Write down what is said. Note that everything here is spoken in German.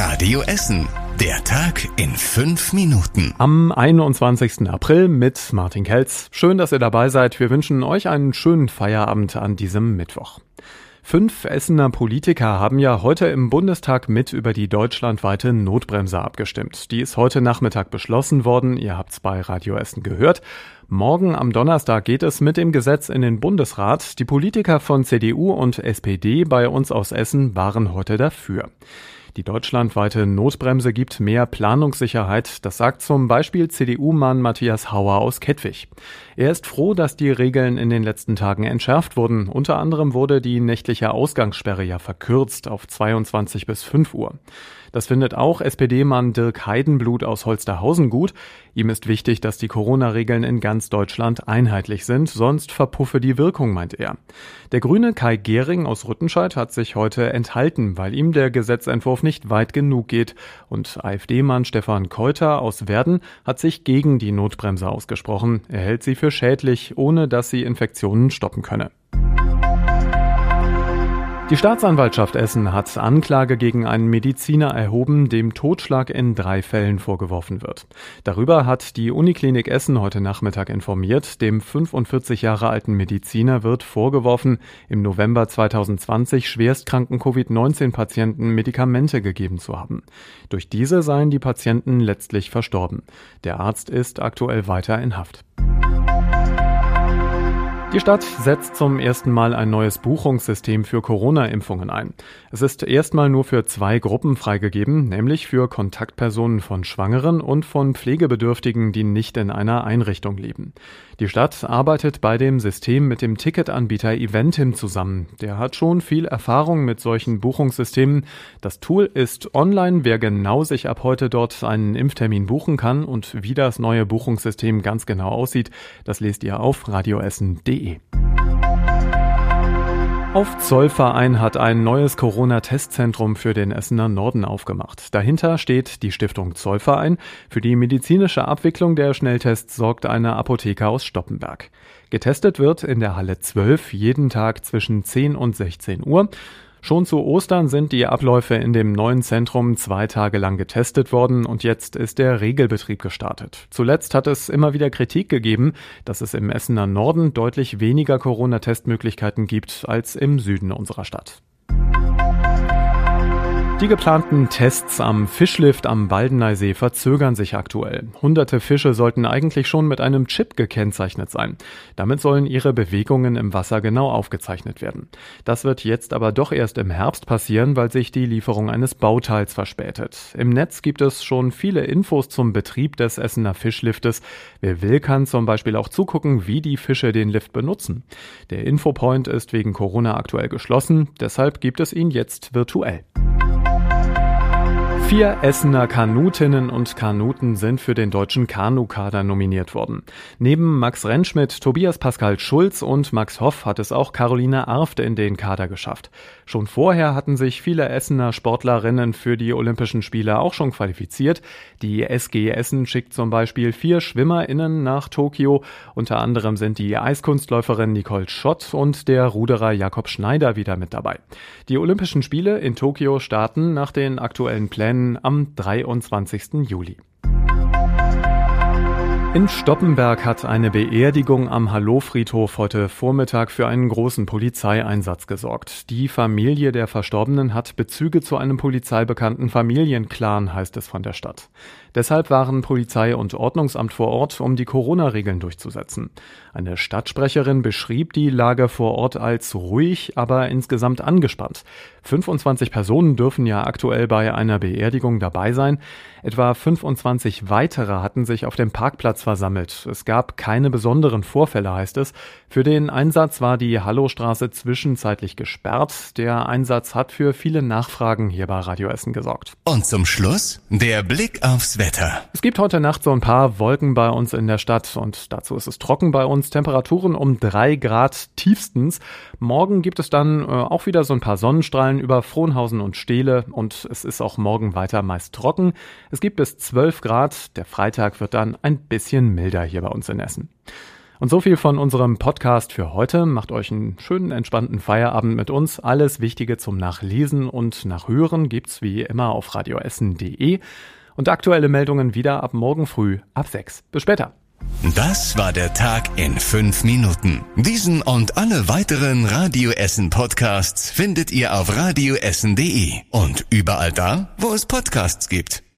Radio Essen. Der Tag in fünf Minuten. Am 21. April mit Martin Kelz. Schön, dass ihr dabei seid. Wir wünschen euch einen schönen Feierabend an diesem Mittwoch. Fünf Essener Politiker haben ja heute im Bundestag mit über die deutschlandweite Notbremse abgestimmt. Die ist heute Nachmittag beschlossen worden. Ihr habt's bei Radio Essen gehört. Morgen am Donnerstag geht es mit dem Gesetz in den Bundesrat. Die Politiker von CDU und SPD bei uns aus Essen waren heute dafür. Die deutschlandweite Notbremse gibt mehr Planungssicherheit, das sagt zum Beispiel CDU-Mann Matthias Hauer aus Kettwig. Er ist froh, dass die Regeln in den letzten Tagen entschärft wurden. Unter anderem wurde die nächtliche Ausgangssperre ja verkürzt auf 22 bis 5 Uhr. Das findet auch SPD-Mann Dirk Heidenblut aus Holsterhausen gut. Ihm ist wichtig, dass die Corona-Regeln in ganz Deutschland einheitlich sind, sonst verpuffe die Wirkung, meint er. Der Grüne Kai Gehring aus Rüttenscheid hat sich heute enthalten, weil ihm der Gesetzentwurf nicht weit genug geht. Und AfD-Mann Stefan Keuter aus Werden hat sich gegen die Notbremse ausgesprochen. Er hält sie für schädlich, ohne dass sie Infektionen stoppen könne. Die Staatsanwaltschaft Essen hat Anklage gegen einen Mediziner erhoben, dem Totschlag in drei Fällen vorgeworfen wird. Darüber hat die Uniklinik Essen heute Nachmittag informiert. Dem 45 Jahre alten Mediziner wird vorgeworfen, im November 2020 schwerstkranken Covid-19-Patienten Medikamente gegeben zu haben. Durch diese seien die Patienten letztlich verstorben. Der Arzt ist aktuell weiter in Haft. Die Stadt setzt zum ersten Mal ein neues Buchungssystem für Corona-Impfungen ein. Es ist erstmal nur für zwei Gruppen freigegeben, nämlich für Kontaktpersonen von Schwangeren und von Pflegebedürftigen, die nicht in einer Einrichtung leben. Die Stadt arbeitet bei dem System mit dem Ticketanbieter Eventim zusammen. Der hat schon viel Erfahrung mit solchen Buchungssystemen. Das Tool ist online. Wer genau sich ab heute dort einen Impftermin buchen kann und wie das neue Buchungssystem ganz genau aussieht, das lest ihr auf radioessen.de. Auf Zollverein hat ein neues Corona-Testzentrum für den Essener Norden aufgemacht. Dahinter steht die Stiftung Zollverein. Für die medizinische Abwicklung der Schnelltests sorgt eine Apotheke aus Stoppenberg. Getestet wird in der Halle 12 jeden Tag zwischen 10 und 16 Uhr. Schon zu Ostern sind die Abläufe in dem neuen Zentrum zwei Tage lang getestet worden und jetzt ist der Regelbetrieb gestartet. Zuletzt hat es immer wieder Kritik gegeben, dass es im Essener Norden deutlich weniger Corona-Testmöglichkeiten gibt als im Süden unserer Stadt. Die geplanten Tests am Fischlift am Baldeneysee verzögern sich aktuell. Hunderte Fische sollten eigentlich schon mit einem Chip gekennzeichnet sein. Damit sollen ihre Bewegungen im Wasser genau aufgezeichnet werden. Das wird jetzt aber doch erst im Herbst passieren, weil sich die Lieferung eines Bauteils verspätet. Im Netz gibt es schon viele Infos zum Betrieb des Essener Fischliftes. Wer will, kann zum Beispiel auch zugucken, wie die Fische den Lift benutzen. Der Infopoint ist wegen Corona aktuell geschlossen, deshalb gibt es ihn jetzt virtuell. Vier Essener Kanutinnen und Kanuten sind für den deutschen Kanukader nominiert worden. Neben Max Rentschmidt, Tobias Pascal Schulz und Max Hoff hat es auch Caroline Arft in den Kader geschafft. Schon vorher hatten sich viele Essener Sportlerinnen für die Olympischen Spiele auch schon qualifiziert. Die SG Essen schickt zum Beispiel vier SchwimmerInnen nach Tokio. Unter anderem sind die Eiskunstläuferin Nicole Schott und der Ruderer Jakob Schneider wieder mit dabei. Die Olympischen Spiele in Tokio starten nach den aktuellen Plänen Rennen am 23. Juli. In Stoppenberg hat eine Beerdigung am Hallo-Friedhof heute Vormittag für einen großen Polizeieinsatz gesorgt. Die Familie der Verstorbenen hat Bezüge zu einem polizeibekannten Familienclan, heißt es von der Stadt. Deshalb waren Polizei und Ordnungsamt vor Ort, um die Corona-Regeln durchzusetzen. Eine Stadtsprecherin beschrieb die Lage vor Ort als ruhig, aber insgesamt angespannt. 25 Personen dürfen ja aktuell bei einer Beerdigung dabei sein. Etwa 25 weitere hatten sich auf dem Parkplatz versammelt. Es gab keine besonderen Vorfälle, heißt es. Für den Einsatz war die Hallowstraße zwischenzeitlich gesperrt. Der Einsatz hat für viele Nachfragen hier bei Radio Essen gesorgt. Und zum Schluss der Blick aufs Wetter. Es gibt heute Nacht so ein paar Wolken bei uns in der Stadt und dazu ist es trocken bei uns. Temperaturen um drei Grad tiefstens. Morgen gibt es dann äh, auch wieder so ein paar Sonnenstrahlen über Frohnhausen und Steele und es ist auch morgen weiter meist trocken. Es gibt bis 12 Grad. Der Freitag wird dann ein bisschen milder hier bei uns in Essen. Und so viel von unserem Podcast für heute. Macht euch einen schönen, entspannten Feierabend mit uns. Alles Wichtige zum Nachlesen und Nachhören gibt's wie immer auf radioessen.de. Und aktuelle Meldungen wieder ab morgen früh ab 6. Bis später. Das war der Tag in fünf Minuten. Diesen und alle weiteren Radio Essen Podcasts findet ihr auf radioessen.de und überall da, wo es Podcasts gibt.